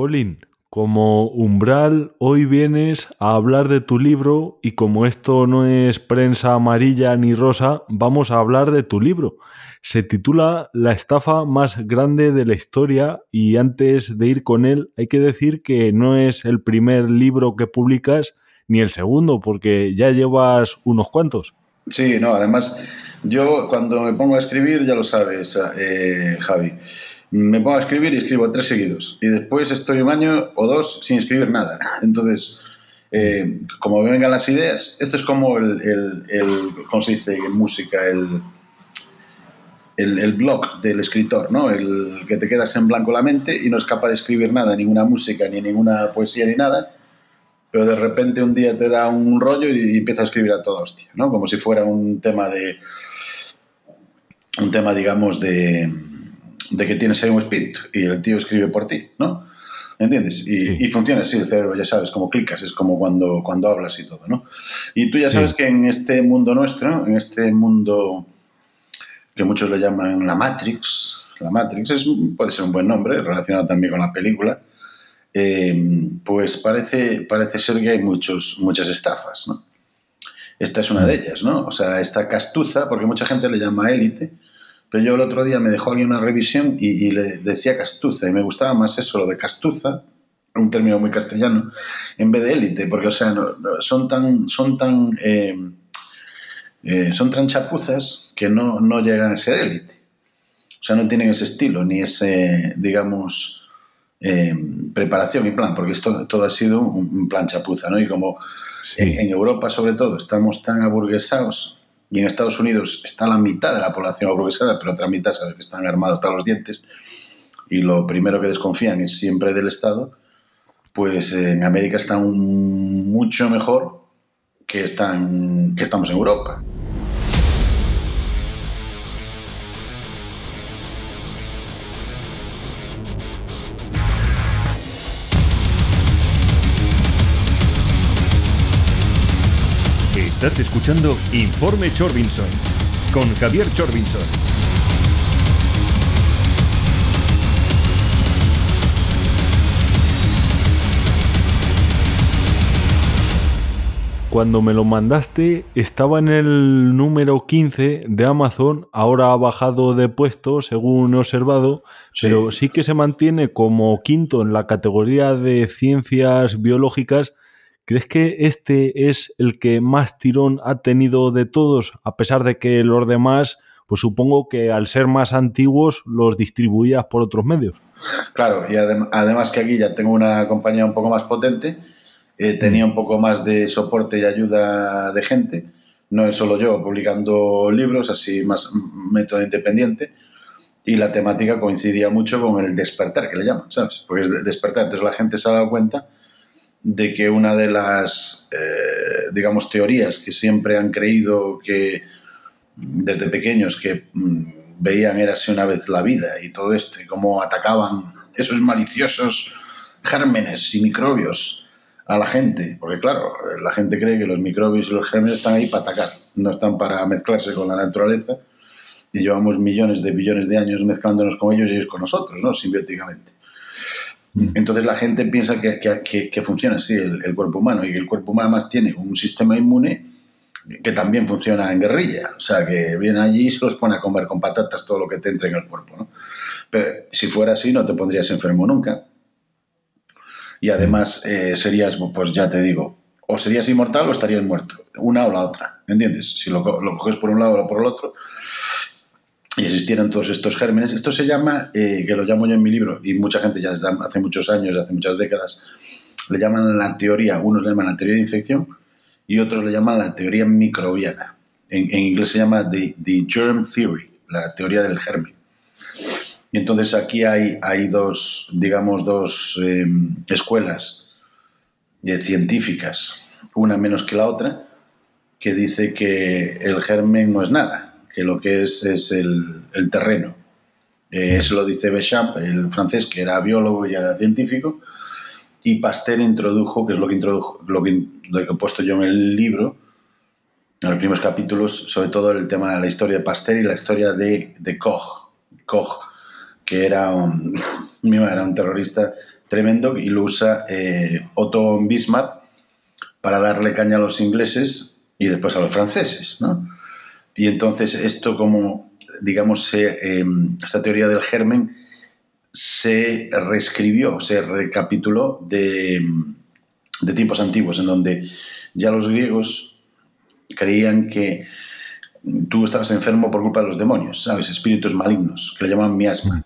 Colin, como umbral, hoy vienes a hablar de tu libro y como esto no es prensa amarilla ni rosa, vamos a hablar de tu libro. Se titula La estafa más grande de la historia y antes de ir con él hay que decir que no es el primer libro que publicas ni el segundo porque ya llevas unos cuantos. Sí, no, además yo cuando me pongo a escribir, ya lo sabes, eh, Javi, me pongo a escribir y escribo tres seguidos. Y después estoy un año o dos sin escribir nada. Entonces, eh, como vengan las ideas, esto es como el, el, ¿cómo se dice en música? El, el, el, blog del escritor, ¿no? El que te quedas en blanco la mente y no es capaz de escribir nada, ninguna música, ni ninguna poesía, ni nada, pero de repente un día te da un rollo y, y empieza a escribir a toda hostia, ¿no? Como si fuera un tema de... un tema, digamos, de de que tienes ahí un espíritu y el tío escribe por ti, ¿no? ¿Entiendes? Y, sí. y, funciona así el cerebro, ya sabes, como clicas, es como cuando, cuando hablas y todo, ¿no? Y tú ya sabes sí. que en este mundo nuestro, en este mundo que muchos le llaman la Matrix, la Matrix es, puede ser un buen nombre, relacionado también con la película, eh, pues parece, parece ser que hay muchos, muchas estafas, ¿no? Esta es una de ellas, ¿no? O sea, esta castuza, porque mucha gente le llama élite, pero yo el otro día me dejó alguien una revisión y, y, le decía castuza, y me gustaba más eso, lo de castuza, un término muy castellano, en vez de élite, porque, o sea, no, no, son tan, son tan, eh, eh, son tan chapuzas que no, no llegan a ser élite. O sea, no tienen ese estilo, ni ese, digamos, eh, preparación y plan, porque esto todo ha sido un, un plan chapuza, ¿no? Y como sí. en, en Europa, sobre todo, estamos tan aburguesados y en Estados Unidos está la mitad de la población aburguesada, pero otra mitad sabe que están armados hasta los dientes y lo primero que desconfían es siempre del Estado, pues en América están mucho mejor que, están, que estamos en Europa. Estás escuchando Informe Chorbinson con Javier Chorbinson. Cuando me lo mandaste estaba en el número 15 de Amazon, ahora ha bajado de puesto según he observado, sí. pero sí que se mantiene como quinto en la categoría de ciencias biológicas ¿Crees que este es el que más tirón ha tenido de todos, a pesar de que los demás, pues supongo que al ser más antiguos los distribuías por otros medios? Claro, y adem además que aquí ya tengo una compañía un poco más potente, eh, tenía un poco más de soporte y ayuda de gente, no es solo yo publicando libros, así más método independiente, y la temática coincidía mucho con el despertar, que le llaman, ¿sabes? Porque es despertar, entonces la gente se ha dado cuenta de que una de las, eh, digamos, teorías que siempre han creído que desde pequeños que mm, veían érase una vez la vida y todo esto, y cómo atacaban esos maliciosos gérmenes y microbios a la gente, porque claro, la gente cree que los microbios y los gérmenes están ahí para atacar, no están para mezclarse con la naturaleza, y llevamos millones de billones de años mezclándonos con ellos y ellos con nosotros, ¿no? Simbióticamente. Mm. Entonces la gente piensa que, que, funciona así el, el, cuerpo humano y que el cuerpo humano además tiene un sistema inmune que también funciona en guerrilla. O sea, que viene allí y se los pone a comer con patatas todo lo que te entre en el cuerpo. ¿no? Pero si fuera así no te pondrías enfermo nunca. Y además eh, serías, pues ya te digo, o serías inmortal o estarías muerto. Una o la otra, ¿entiendes? Si lo, lo coges por un lado o por el otro, y existieran todos estos gérmenes. Esto se llama, eh, que lo llamo yo en mi libro, y mucha gente ya desde hace muchos años, hace muchas décadas, le llaman la teoría, unos le llaman la teoría de infección y otros le llaman la teoría microbiana. En, en inglés se llama the, the, Germ Theory, la teoría del germen. Y entonces aquí hay, hay dos, digamos, dos eh, escuelas eh, científicas, una menos que la otra, que dice que el germen no es nada, que lo que es es el, el terreno. Eh, eso lo dice Béchamp, el francés, que era biólogo y era científico, y Pasteur introdujo, que es lo que, introdujo, lo que, lo que he puesto yo en el libro, en los primeros capítulos, sobre todo el tema de la historia de Pasteur y la historia de, de Koch. Koch, que era un, era un terrorista tremendo y lo usa eh, Otto Bismarck para darle caña a los ingleses y después a los franceses, ¿no? Y entonces esto como, digamos, em, esta teoría del germen se reescribió, se recapituló de, de tiempos antiguos, en donde ya los griegos creían que tú estabas enfermo por culpa de los demonios, ¿sabes? Espíritus malignos, que le llamaban miasma.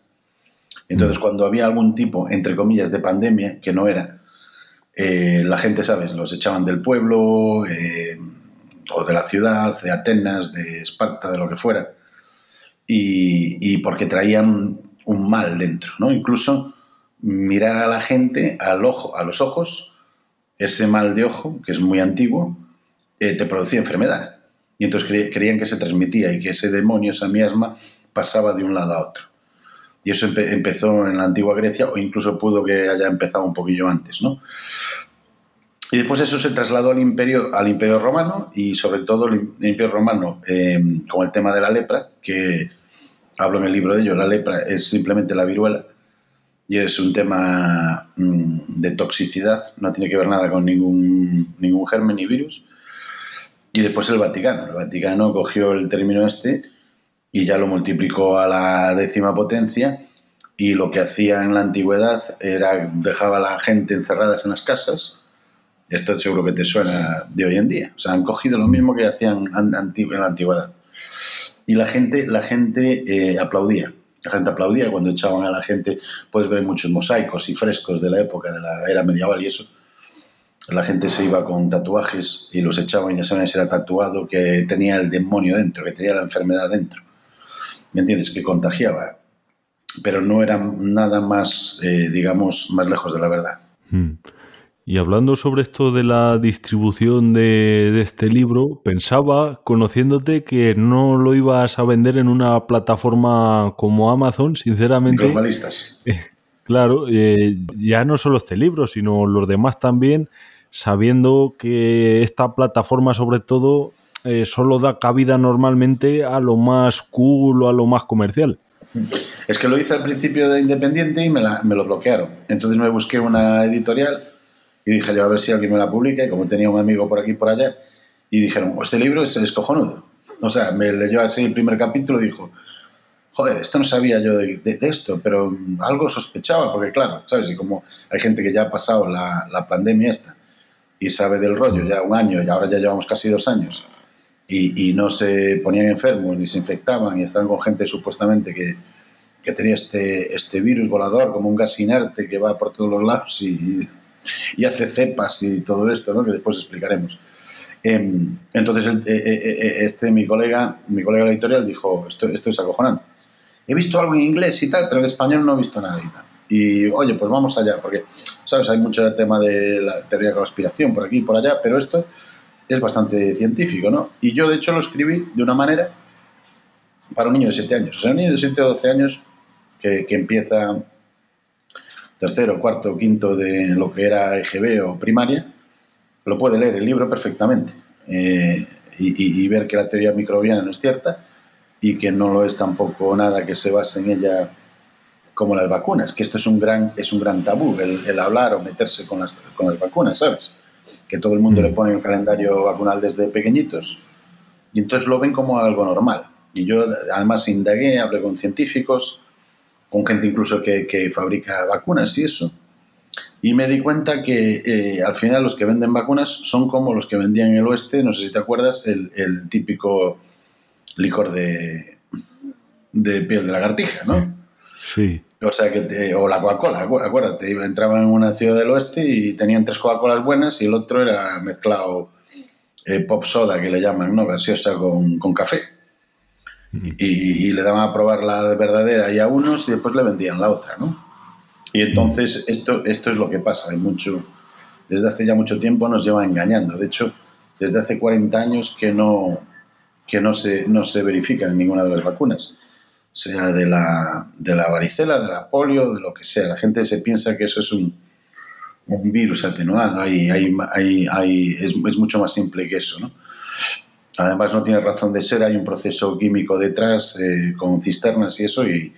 Entonces, cuando había algún tipo, entre comillas, de pandemia, que no era, eh, la gente, ¿sabes? Los echaban del pueblo eh, o de la ciudad, de Atenas, de Esparta, de lo que fuera, y, porque traían un mal dentro, ¿no? Incluso mirar a la gente al ojo, a los ojos, ese mal de ojo, que es muy antiguo, eh, te producía enfermedad. Y entonces creían que se transmitía y que ese demonio, esa miasma, pasaba de un lado a otro. Y eso empezó en la antigua Grecia o incluso pudo que haya empezado un poquillo antes, ¿no? Y después eso se trasladó al imperio, al imperio romano y sobre todo el imperio romano eh, con el tema de la lepra, que hablo en el libro de ello, la lepra es simplemente la viruela y es un tema mm, de toxicidad, no tiene que ver nada con ningún, ningún germen ni virus. Y después el Vaticano. El Vaticano cogió el término este y ya lo multiplicó a la décima potencia y lo que hacía en la antigüedad era dejaba a la gente encerradas en las casas. Esto seguro que te suena de hoy en día. O sea, han cogido lo mismo que hacían en la antigüedad. Y la gente, la gente eh, aplaudía. La gente aplaudía cuando echaban a la gente. Puedes ver muchos mosaicos y frescos de la época de la era medieval y eso la gente se iba con tatuajes y los echaban y ya saben si era tatuado que tenía el demonio dentro, que tenía la enfermedad dentro. ¿Me entiendes? Que contagiaba. Pero no era nada más, eh, digamos, más lejos de la verdad. Hmm. Y hablando sobre esto de la distribución de, este libro, pensaba, conociéndote, que no lo ibas a vender en una plataforma como Amazon, sinceramente. Globalistas. Eh, claro, eh, ya no solo este libro, sino los demás también sabiendo que esta plataforma sobre todo eh, solo da cabida normalmente a lo más cool o a lo más comercial. Es que lo hice al principio de Independiente y me, lo bloquearon. Entonces me busqué una editorial y dije yo a ver si alguien me la publica y como tenía un amigo por aquí y por allá y dijeron, este libro es, es cojonudo. O sea, me leyó así el primer capítulo y dijo, joder, esto no sabía yo de, esto, pero algo sospechaba, porque claro, ¿sabes? Y como hay gente que ya ha pasado la, la pandemia esta y sabe del rollo ya un año y ahora ya llevamos casi dos años y, no se ponían enfermos ni se infectaban y estaban con gente supuestamente que, que, tenía este, este virus volador como un gas inerte que va por todos los lados y, y hace cepas y todo esto, ¿no? que después explicaremos. Em, entonces eh, eh, eh, este, mi, colega, mi colega editorial dijo, esto, esto es acojonante. He visto algo en inglés y tal, pero en español no he visto nada y tal. Y oye, pues vamos allá, porque, ¿sabes? Hay mucho tema de la teoría de conspiración por aquí y por allá, pero esto es bastante científico, ¿no? Y yo, de hecho, lo escribí de una manera para un niño de 7 años. O sea, un niño de 7 o 12 años que, que empieza tercero, cuarto, quinto de lo que era EGB o primaria, lo puede leer el libro perfectamente eh, y, y, ver que la teoría microbiana no es cierta y que no lo es tampoco nada que se base en ella como las vacunas, que esto es un gran, es un gran tabú, el, hablar o meterse con las, con las vacunas, ¿sabes? Que todo el mundo le mm. pone un calendario vacunal desde pequeñitos y entonces lo ven como algo normal. Y yo además indagué, hablé con científicos, con gente incluso que, que fabrica vacunas y eso. Y me di cuenta que eh, al final los que venden vacunas son como los que vendían en el oeste, no sé si te acuerdas, el, el típico licor de, de piel de lagartija, ¿no? Sí. O sea que o la Coca-Cola, acuérdate, entraba en una ciudad del oeste y tenían tres Coca-Colas buenas y el otro era mezclado eh, pop soda que le llaman, ¿no? Gaseosa con, con café. Y, le daban a probar la verdadera y a unos y después le vendían la otra, ¿no? Y entonces esto, esto es lo que pasa, hay mucho, desde hace ya mucho tiempo nos lleva engañando. De hecho, desde hace 40 años que no, que no se, no se verifica en ninguna de las vacunas sea de la, de la varicela, de la polio, de lo que sea. La gente se piensa que eso es un, un virus atenuado, hay, hay, hay, es, es, mucho más simple que eso. ¿no? Además no tiene razón de ser, hay un proceso químico detrás eh, con cisternas y eso, y,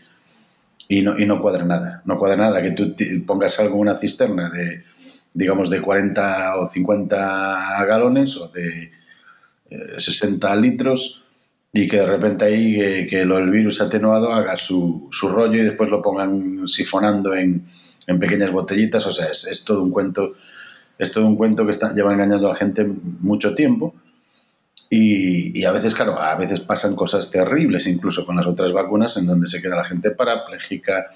no, y no cuadra nada. No cuadra nada que tú pongas algo en una cisterna de, digamos, de 40 o 50 galones o de 60 eh, litros y que de repente ahí que, lo, el virus atenuado haga su, su, rollo y después lo pongan sifonando en, en pequeñas botellitas. O sea, es, es, todo un cuento, es todo un cuento que está, lleva engañando a la gente mucho tiempo. Y, a veces, claro, a veces pasan cosas terribles, incluso con las otras vacunas, en donde se queda la gente parapléjica,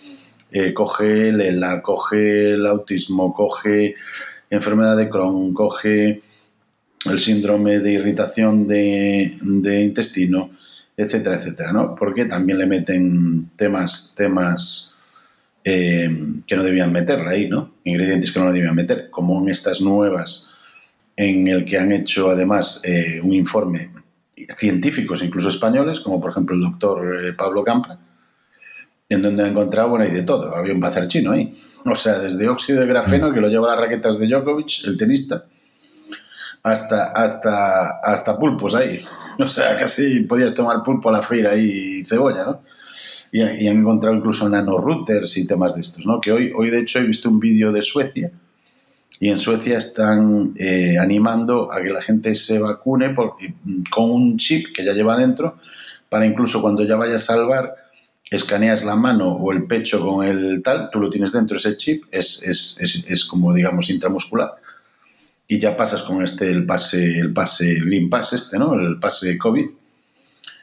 eh, coge el ELA, coge el autismo, coge enfermedad de Crohn, coge el síndrome de irritación de, intestino, etcétera, etcétera, ¿no? Porque también le meten temas, temas eh, que no debían meterle ahí, ¿no? Ingredientes que no debían meter, como en estas nuevas, en el que han hecho además eh, un informe científicos, incluso españoles, como por ejemplo el doctor eh, Pablo Campa, en donde ha encontrado, bueno, y de todo, había un bazar chino ahí. O sea, desde óxido de grafeno, que lo lleva a las raquetas de Djokovic, el tenista, hasta, hasta, hasta pulpos ahí. O sea, casi podías tomar pulpo a la feira y cebolla, ¿no? Y, y, han encontrado incluso nanorouters y temas de estos, ¿no? Que hoy, hoy de hecho, he visto un vídeo de Suecia y en Suecia están eh, animando a que la gente se vacune por, con un chip que ya lleva dentro para incluso cuando ya vaya a salvar escaneas la mano o el pecho con el tal, tú lo tienes dentro, ese chip es, es, es, es como, digamos, intramuscular y ya pasas con este el pase, el pase Green Pass este, ¿no? El pase COVID.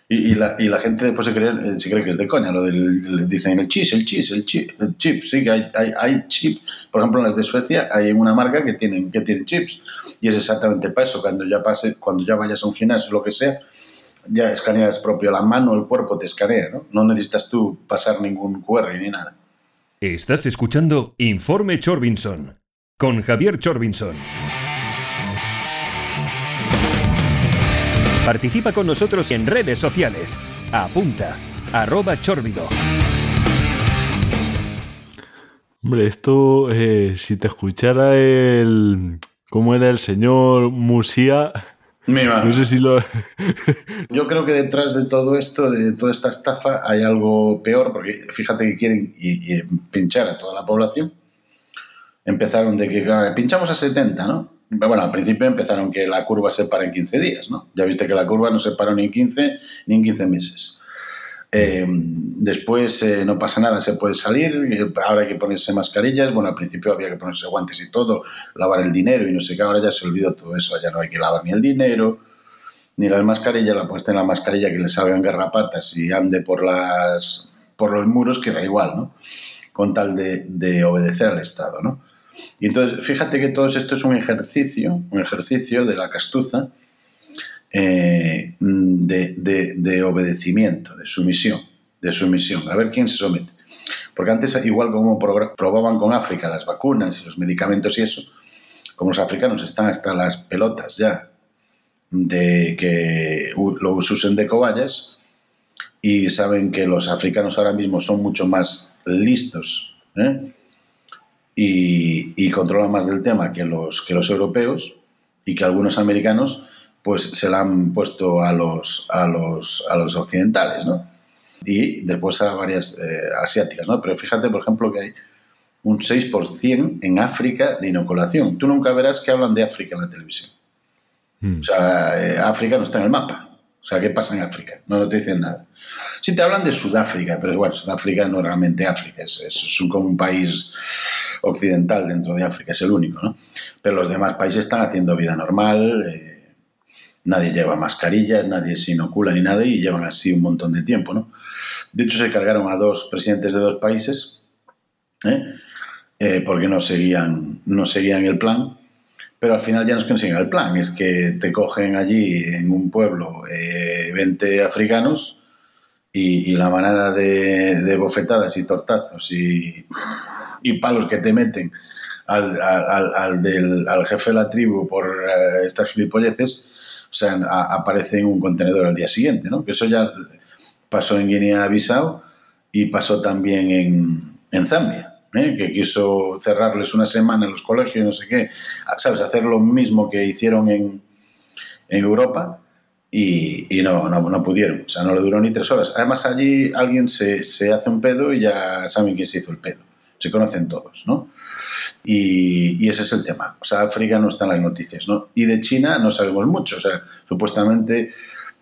Y, y, la, y la gente después se cree, eh, se cree que es de coña, lo del, dicen el chip, el chip, el chip, el chip, sí, que hay, hay, hay, chip, por ejemplo en las de Suecia hay una marca que tienen, que tienen chips y es exactamente para eso, cuando ya pase, cuando ya vayas a un gimnasio lo que sea, ya escaneas propio la mano, el cuerpo te escanea, ¿no? No necesitas tú pasar ningún QR ni nada. Estás escuchando Informe Chorbinson con Javier Chorbinson. Participa con nosotros en redes sociales. Apunta, arroba chorbido. Hombre, esto, eh, si te escuchara el... ¿Cómo era el señor Musía? Mira, No sé si lo... yo creo que detrás de todo esto, de toda esta estafa, hay algo peor, porque fíjate que quieren y, y pinchar a toda la población. Empezaron de que claro, pinchamos a 70, ¿no? Bueno, al principio empezaron que la curva se para en 15 días, ¿no? Ya viste que la curva no se paró ni en 15 ni en 15 meses. Eh, después eh, no pasa nada, se puede salir, ahora hay que ponerse mascarillas, bueno, al principio había que ponerse guantes y todo, lavar el dinero y no sé qué, ahora ya se olvidó todo eso, ya no hay que lavar ni el dinero, ni las mascarillas, la puesta en la mascarilla que le salgan garrapatas y ande por, las, por los muros, que da igual, ¿no? Con tal de obedecer al Estado, ¿no? Y entonces, fíjate que todo esto es un ejercicio, un ejercicio de la castuza eh, de, de, de, obedecimiento, de sumisión, de sumisión. A ver quién se somete. Porque antes, igual como probaban con África las vacunas y los medicamentos y eso, como los africanos están hasta las pelotas ya de que lo usen de cobayas y saben que los africanos ahora mismo son mucho más listos ¿eh? Y, y, controlan más del tema que los, que los europeos y que algunos americanos pues se la han puesto a los, a los, a los occidentales, ¿no? Y después a varias eh, asiáticas, ¿no? Pero fíjate, por ejemplo, que hay un 6% en África de inoculación. Tú nunca verás que hablan de África en la televisión. Mm. O sea, eh, África no está en el mapa. O sea, ¿qué pasa en África? No, no te dicen nada. Sí te hablan de Sudáfrica, pero bueno, Sudáfrica no es realmente África, es, es, es un, como un país occidental dentro de África, es el único, ¿no? Pero los demás países están haciendo vida normal, eh, nadie lleva mascarillas, nadie se inocula ni nada y llevan así un montón de tiempo, ¿no? De hecho, se cargaron a dos presidentes de dos países ¿eh? Eh, porque no seguían, no seguían el plan, pero al final ya no es que no sigan el plan, es que te cogen allí en un pueblo 20 africanos y, la manada de, bofetadas y tortazos y, y palos que te meten al, al, al, del, al jefe de la tribu por uh, estas gilipolleces, o sea, a, aparece en un contenedor al día siguiente, ¿no? Que eso ya pasó en Guinea-Bissau y pasó también en, en Zambia. ¿eh? que quiso cerrarles una semana en los colegios, no sé qué, ¿sabes? Hacer lo mismo que hicieron en, en Europa, y, y, no, no, no, pudieron, o sea, no le duró ni tres horas. Además, allí alguien se, se, hace un pedo y ya saben quién se hizo el pedo. Se conocen todos, ¿no? Y, y, ese es el tema. O sea, África no está en las noticias, ¿no? Y de China no sabemos mucho. O sea, supuestamente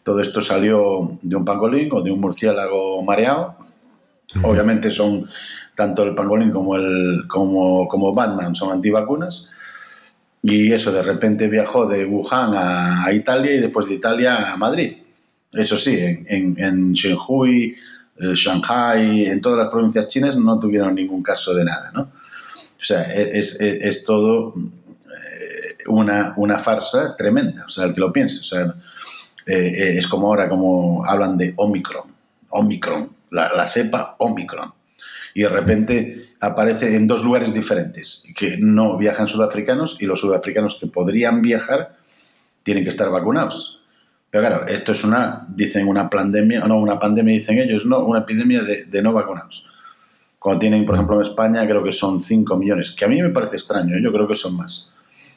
todo esto salió de un pangolín o de un murciélago mareado. Obviamente son tanto el pangolín como, el, como, como Batman son antivacunas y eso, de repente viajó de Wuhan a, Italia y después de Italia a Madrid. Eso sí, en, en, en Shanghai, eh, Shanghai, en todas las provincias chinas no tuvieron ningún caso de nada, ¿no? O sea, e, es, es, es todo eh, una, una, farsa tremenda, o sea, el que lo piense, o sea, eh, es como ahora como hablan de Omicron, Omicron, la, la cepa Omicron y de repente aparece en dos lugares diferentes, que no viajan sudafricanos y los sudafricanos que podrían viajar tienen que estar vacunados. Pero claro, esto es una, dicen una pandemia, no, una pandemia dicen ellos, no, una epidemia de, de no vacunados. Cuando tienen, por ejemplo, en España creo que son 5 millones, que a mí me parece extraño, ¿eh? yo creo que son más.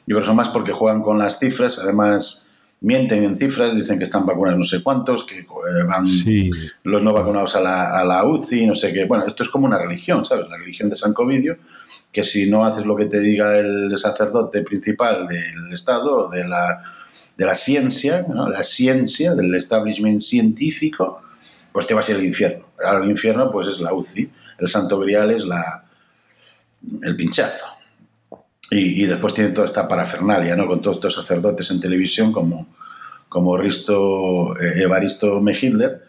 Yo creo que son más porque juegan con las cifras, además mienten en cifras, dicen que están vacunados no sé cuántos, que eh, van sí. los no vacunados a la, a la, UCI, no sé qué. Bueno, esto es como una religión, ¿sabes? La religión de San Covidio, que si no haces lo que te diga el sacerdote principal del Estado o de la, de la ciencia, ¿no? la ciencia, del establishment científico, pues te vas al infierno. Al infierno, pues es la UCI. El santo grial es la, el pinchazo. Y, y, después tiene toda esta parafernalia, ¿no? Con todos estos sacerdotes en televisión como, como Risto, eh, Evaristo Mehidler,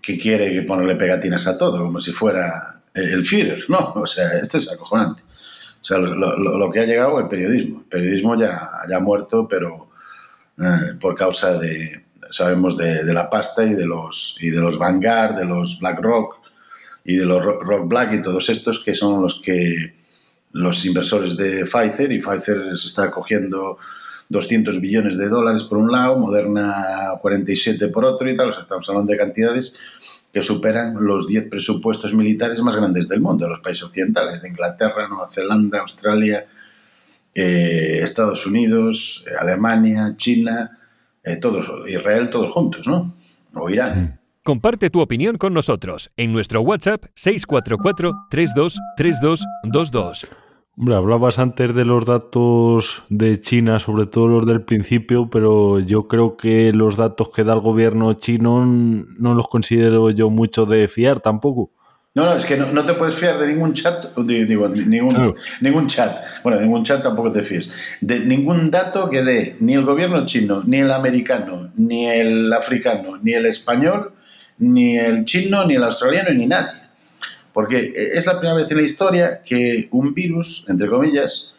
que quiere ponerle pegatinas a todo, como si fuera el Führer, ¿no? O sea, esto es acojonante. O sea, lo, lo, lo que ha llegado el periodismo. El periodismo ya ha muerto, pero eh, por causa de, sabemos, de, la pasta y de los, y de los Vanguard, de los Black Rock y de los Rock Black y todos estos que son los que los inversores de Pfizer y Pfizer se está cogiendo 200 billones de dólares por un lado, Moderna 47 por otro y tal, o sea, estamos hablando de cantidades que superan los 10 presupuestos militares más grandes del mundo, los países occidentales, de Inglaterra, Nueva Zelanda, Australia, eh, Estados Unidos, Alemania, China, eh, todos, Israel, todos juntos, ¿no? O Irán. Comparte tu opinión con nosotros en nuestro WhatsApp 644 323222. Hombre, hablabas antes de los datos de China, sobre todo los del principio, pero yo creo que los datos que da el gobierno chino no los considero yo mucho de fiar tampoco. No, no, es que no, no te puedes fiar de ningún chat, digo, ningún, claro. ningún chat. Bueno, de ningún chat tampoco te fíes. De ningún dato que dé ni el gobierno chino, ni el americano, ni el africano, ni el español, ni el chino, ni el australiano, ni nadie. Porque es la primera vez en la historia que un virus, entre comillas,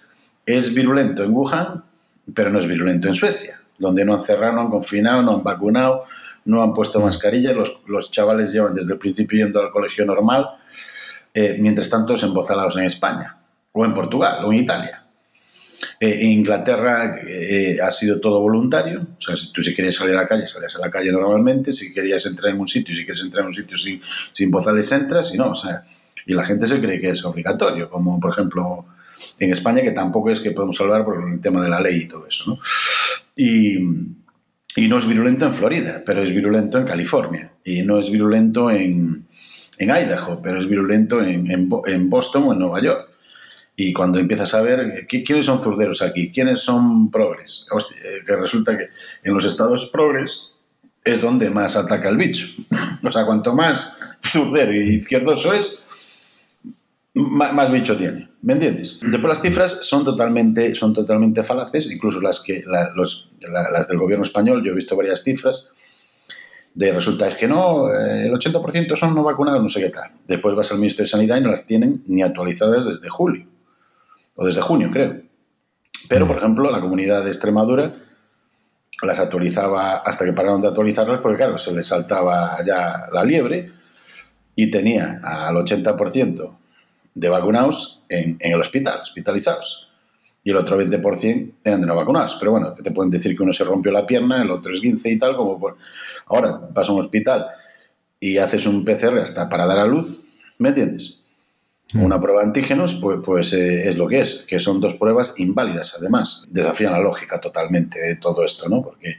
es virulento en Wuhan, pero no es virulento en Suecia, donde no han cerrado, no han confinado, no han vacunado, no han puesto mascarillas, los, los chavales llevan desde el principio yendo al colegio normal, eh, mientras tanto embozalados en España, o en Portugal, o en Italia. Eh, en Inglaterra eh, ha sido todo voluntario, o sea, si tú si querías salir a la calle, salías a la calle normalmente, si querías entrar en un sitio, si quieres entrar en un sitio sin, sin bozales, entras, y no, o sea, y la gente se cree que es obligatorio, como por ejemplo en España, que tampoco es que podemos hablar por el tema de la ley y todo eso, ¿no? Y, y no es virulento en Florida, pero es virulento en California, y no es virulento en, en Idaho, pero es virulento en, en, en Boston o en Nueva York. Y cuando empiezas a ver quiénes son zurderos aquí, quiénes son progres, que resulta que en los estados progres es donde más ataca el bicho. O sea, cuanto más zurdero y izquierdoso es, más, bicho tiene. ¿Me entiendes? Después las cifras son totalmente, son totalmente falaces, incluso las, que, la, los, la, las del gobierno español, yo he visto varias cifras, de resulta es que no, eh, el 80% son no vacunados, no sé qué tal. Después vas al Ministerio de Sanidad y no las tienen ni actualizadas desde julio o desde junio, creo. Pero, por ejemplo, la comunidad de Extremadura las actualizaba hasta que pararon de actualizarlas, porque, claro, se les saltaba ya la liebre y tenía al 80% de vacunados en, en, el hospital, hospitalizados. Y el otro 20% eran de no vacunados. Pero bueno, que te pueden decir que uno se rompió la pierna, el otro es 15 y tal, como por... ahora vas a un hospital y haces un PCR hasta para dar a luz, ¿me entiendes? Una prueba de antígenos, pues, pues eh, es lo que es, que son dos pruebas inválidas, además. Desafían la lógica totalmente de todo esto, ¿no? Porque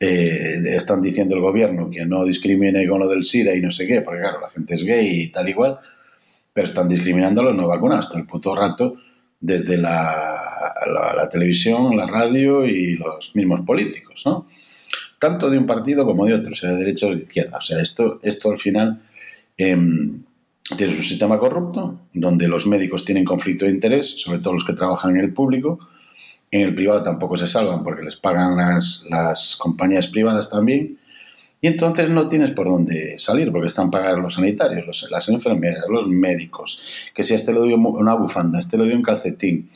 eh, están diciendo el gobierno que no discrimine con lo del SIDA y no sé qué, porque claro, la gente es gay y tal igual, pero están discriminando a los no vacunados todo el puto rato desde la, la, televisión, la radio y los mismos políticos, ¿no? Tanto de un partido como de otro, sea de derecha o de izquierda. O sea, esto, esto al final eh, tienes un sistema corrupto donde los médicos tienen conflicto de interés, sobre todo los que trabajan en el público, en el privado tampoco se salvan porque les pagan las, las compañías privadas también. Y entonces no tienes por dónde salir porque están pagados los sanitarios, los, las enfermeras, los médicos. Que si a este le doy una bufanda, a este le doy un calcetín,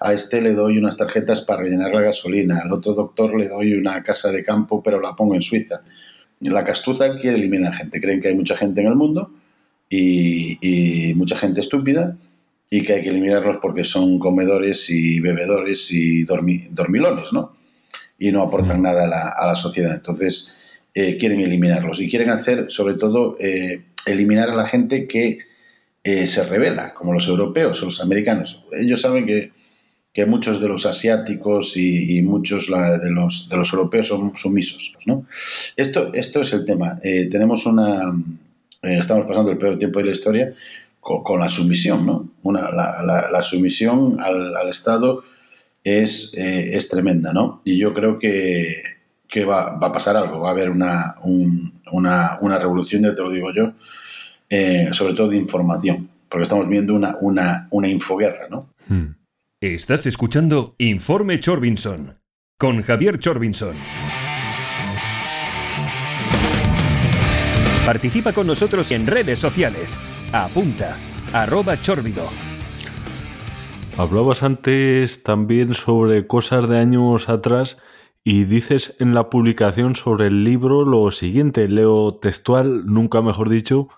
a este le doy unas tarjetas para rellenar la gasolina, al otro doctor le doy una casa de campo pero la pongo en Suiza. La castuza quiere eliminar gente. Creen que hay mucha gente en el mundo y, y mucha gente estúpida y que hay que eliminarlos porque son comedores y bebedores y dormilones, ¿no? Y no aportan nada a la, a la sociedad. Entonces, eh, quieren eliminarlos y quieren hacer, sobre todo, eh, eliminar a la gente que eh, se revela, como los europeos o los americanos. Ellos saben que, que muchos de los asiáticos y, y muchos de, los, de los europeos son sumisos, ¿no? Esto, esto es el tema. tenemos una... estamos pasando el peor tiempo de la historia con, la sumisión, ¿no? Una, la, la, sumisión al, al Estado es, eh, es, tremenda, ¿no? Y yo creo que, que va, va, a pasar algo, va a haber una, un, una, una revolución, ya te lo digo yo, eh, sobre todo de información, porque estamos viendo una, una, una infoguerra, ¿no? Hmm. Estás escuchando Informe Chorbinson con Javier Chorbinson. Participa con nosotros en redes sociales apunta, arroba chórbido. Hablabas antes también sobre cosas de años atrás y dices en la publicación sobre el libro lo siguiente, leo textual, nunca mejor dicho,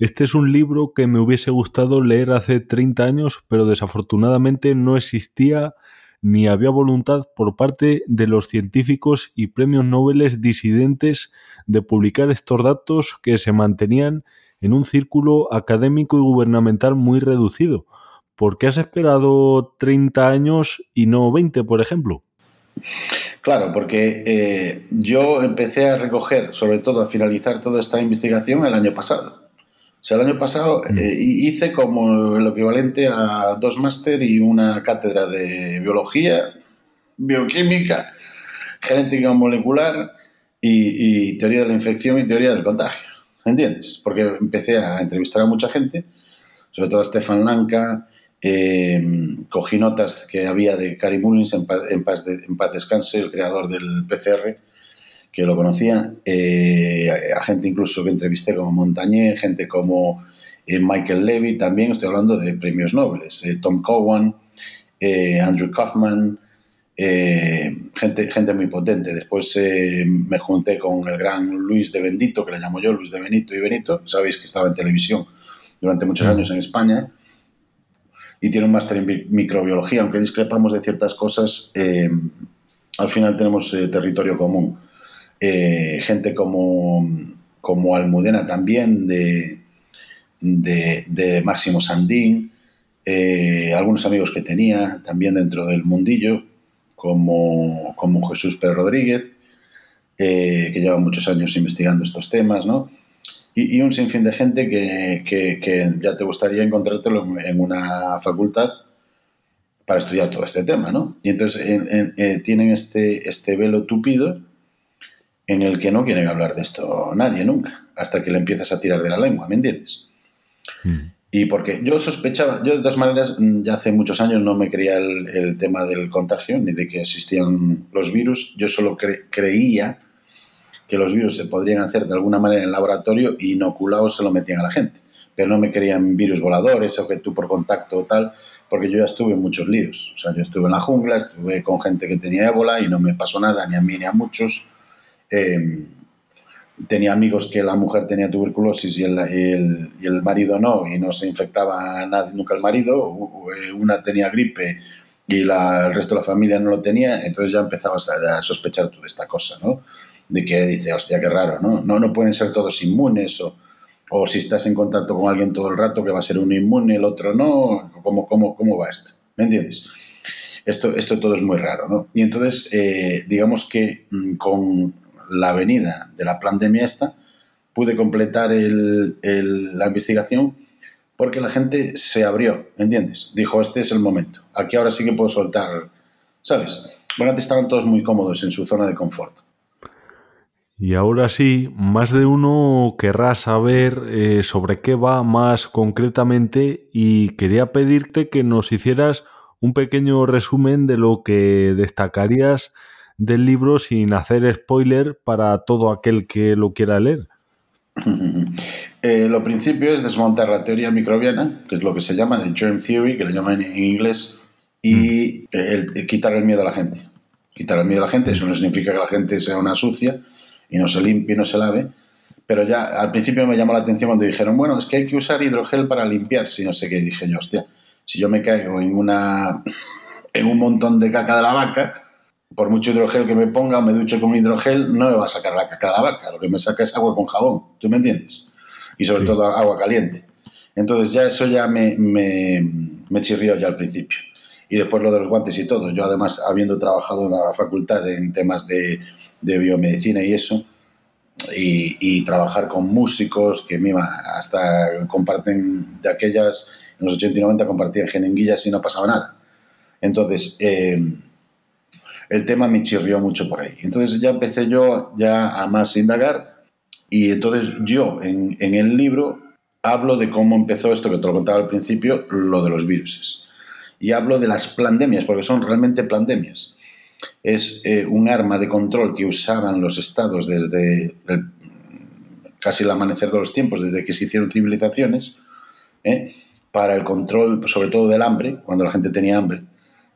este es un libro que me hubiese gustado leer hace 30 años, pero desafortunadamente no existía ni había voluntad por parte de los científicos y premios Nobel disidentes de publicar estos datos que se mantenían en un círculo académico y gubernamental muy reducido. ¿Por qué has esperado 30 años y no 20, por ejemplo? Claro, porque eh, yo empecé a recoger, sobre todo a finalizar toda esta investigación el año pasado. O sea, el año pasado mm. eh, hice como el equivalente a dos máster y una cátedra de biología, bioquímica, genética molecular y teoría de la infección y teoría del contagio. ¿Me entiendes? Porque empecé a entrevistar a mucha gente, sobre todo a Stefan Lanka, eh, cogí notas que había de Cary Mullins en paz, en, paz en paz, descanse, el creador del PCR, que lo conocía, eh, a gente incluso que entrevisté como Montañé, gente como eh, Michael Levy, también. Estoy hablando de premios Nobel, eh, Tom Cowan, Andrew Kaufman, gente, gente muy potente. Después me junté con el gran Luis de Bendito, que le llamo yo, Luis de Benito y Benito, sabéis que estaba en televisión durante muchos años en España y tiene un máster en microbiología, aunque discrepamos de ciertas cosas, eh, al final tenemos eh, territorio común. Eh, gente como, como Almudena también, de, de, de Máximo Sandín, eh, algunos amigos que tenía también dentro del mundillo, como, como Jesús Pérez Rodríguez, que lleva muchos años investigando estos temas, ¿no? Y, y un sinfín de gente que, que, que, ya te gustaría encontrártelo en una facultad para estudiar todo este tema, ¿no? Y entonces en, en, eh, tienen este, este velo tupido en el que no quieren hablar de esto nadie nunca, hasta que le empiezas a tirar de la lengua, ¿me entiendes? Mm. Y porque yo sospechaba, yo de todas maneras mm, ya hace muchos años no me creía el, el tema del contagio ni de que existían los virus, yo solo cre creía que los virus se podrían hacer de alguna manera en el laboratorio y inoculados se lo metían a la gente. Pero no me creían virus voladores o que tú por contacto o tal, porque yo ya estuve en muchos líos. O sea, yo estuve en la jungla, estuve con gente que tenía ébola y no me pasó nada, ni a mí ni a muchos. Eh, tenía amigos que la mujer tenía tuberculosis y el, el, y el marido no, y no se infectaba nunca el marido, eh, una tenía gripe y la, el resto de la familia no lo tenía, entonces ya empezabas a, a sospechar tú de esta cosa, ¿no? De que dice, hostia, qué raro, ¿no? No, no pueden ser todos inmunes o, o si estás en contacto con alguien todo el rato que va a ser un inmune, el otro no, ¿cómo, cómo, cómo va esto? ¿Me entiendes? Esto, esto todo es muy raro, ¿no? Y entonces, eh, digamos que mm, con la venida de la pandemia esta, pude completar el, la investigación porque la gente se abrió, ¿entiendes? Dijo, este es el momento, aquí ahora sí que puedo soltar, ¿sabes? Bueno, antes estaban todos muy cómodos en su zona de confort. Y ahora sí, más de uno querrá saber eh, sobre qué va más concretamente y quería pedirte que nos hicieras un pequeño resumen de lo que destacarías del libro sin hacer spoiler para todo aquel que lo quiera leer. eh, lo principio es desmontar la teoría microbiana, que es lo que se llama de germ theory, que lo llaman en inglés, y mm. el, el, quitar el miedo a la gente. Quitar el miedo a la gente, eso no significa que la gente sea una sucia y no se limpie y no se lave, pero ya al principio me llamó la atención cuando dijeron, bueno, es que hay que usar hidrogel para limpiar, si no sé qué, y dije yo, hostia, si yo me caigo en, una, en un montón de caca de la vaca, por mucho hidrogel que me ponga o me ducho con hidrogel, no me va a sacar la caca de la vaca. Lo que me saca es agua con jabón, ¿tú me entiendes? Y sobre sí. todo agua caliente. Entonces ya eso ya me, me, me, chirrió ya al principio. Y después lo de los guantes y todo. Yo además, habiendo trabajado en la facultad en temas de, de biomedicina y eso, y, y, trabajar con músicos que mima, hasta comparten de aquellas, en los 80 y 90 compartían jeringuillas y no pasaba nada. Entonces, eh, el tema me chirrió mucho por ahí. Entonces ya empecé yo ya a más indagar y entonces yo en, en el libro hablo de cómo empezó esto que te lo contaba al principio, lo de los virus. Y hablo de las pandemias, porque son realmente pandemias. Es eh, un arma de control que usaban los estados desde casi el amanecer de los tiempos, desde que se hicieron civilizaciones, ¿eh? para el control sobre todo del hambre, cuando la gente tenía hambre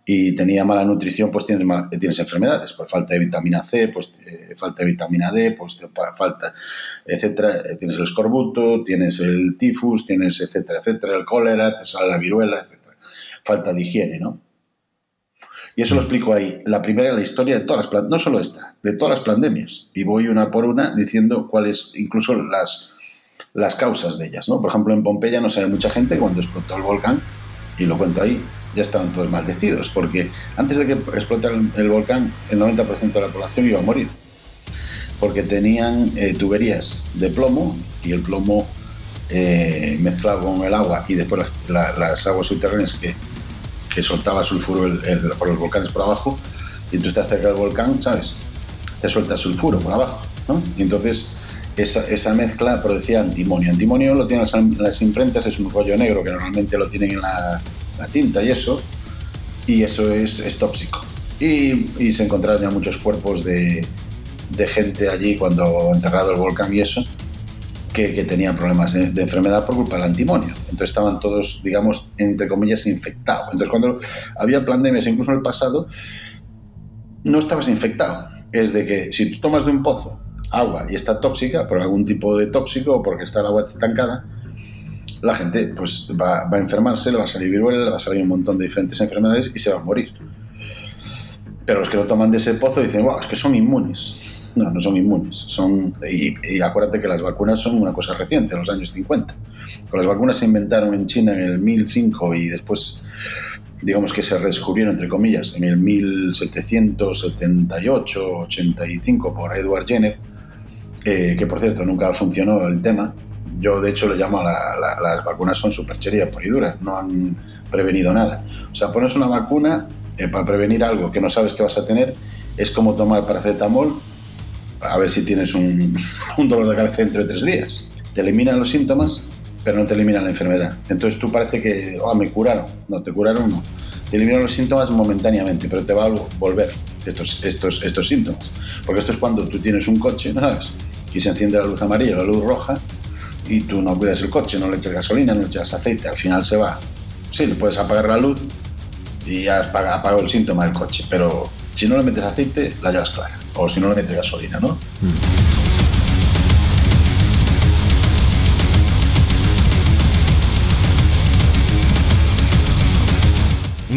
y tenía mala nutrición, pues tienes, mal, tienes enfermedades, por falta de vitamina C, pues eh, falta de vitamina D, pues falta, etcétera, tienes el escorbuto, tienes el tifus, tienes etcétera, etcétera, el cólera, te sale la viruela, etcétera. Falta de higiene, ¿no? Y eso lo explico ahí. La primera es la historia de todas las no solo esta, de todas las pandemias. Y voy una por una diciendo cuáles, incluso las, las causas de ellas, ¿no? Por ejemplo, en Pompeya no sabe mucha gente cuando explotó el volcán, y lo cuento ahí, ya estaban todos maldecidos, porque antes de que explotara el volcán, el 90% de la población iba a morir, porque tenían eh, tuberías de plomo y el plomo eh, mezclado con el agua y después las, la, las aguas subterráneas que, que soltaba sulfuro por los volcanes por abajo, y tú estás cerca del volcán, ¿sabes? Te suelta sulfuro por abajo, ¿no? Y entonces esa, esa, mezcla producía antimonio. Antimonio lo tienen las, imprentas, es un rollo negro que normalmente lo tienen en la, tinta y eso, y eso es, tóxico. Y, y, se encontraron ya muchos cuerpos de, de, gente allí cuando enterrado el volcán y eso, que, que tenían problemas de, enfermedad por culpa del antimonio. Entonces estaban todos, digamos, entre comillas, infectados. Entonces cuando había pandemias, incluso en el pasado, no estabas infectado. Es de que si tú tomas de un pozo agua y está tóxica por algún tipo de tóxico o porque está el agua estancada, la gente pues va, va, a enfermarse, le va a salir viruela, le va a salir un montón de diferentes enfermedades y se va a morir. Pero los que lo toman de ese pozo dicen, wow, es que son inmunes. No, no son inmunes. Son, y, acuérdate que las vacunas son una cosa reciente, en los años 50. Con las vacunas se inventaron en China en el 1005 y después digamos que se redescubrieron, entre comillas, en el 1778, 85 por Edward Jenner, eh, que por cierto nunca funcionó el tema. Yo de hecho le llamo a la, la, las vacunas son supercherías por y duras, no han prevenido nada. O sea, pones una vacuna eh, para prevenir algo que no sabes que vas a tener, es como tomar paracetamol a ver si tienes un, dolor de cabeza entre tres días. Te eliminan los síntomas, pero no te eliminan la enfermedad. Entonces tú parece que, oh, me curaron. No, te curaron, no. Te eliminan los síntomas momentáneamente, pero te va a volver estos, estos, estos síntomas. Porque esto es cuando tú tienes un coche, ¿no sabes? Y se enciende la luz amarilla, la luz roja, y tú no cuidas el coche, no le echas gasolina, no le echas aceite, al final se va. Sí, le puedes apagar la luz y ya has apagado el síntoma del coche, pero si no le metes aceite, la llevas clara. O si no le metes gasolina, ¿no?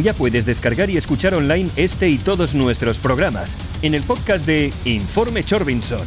Ya puedes descargar y escuchar online este y todos nuestros programas en el podcast de Informe Chorbinson.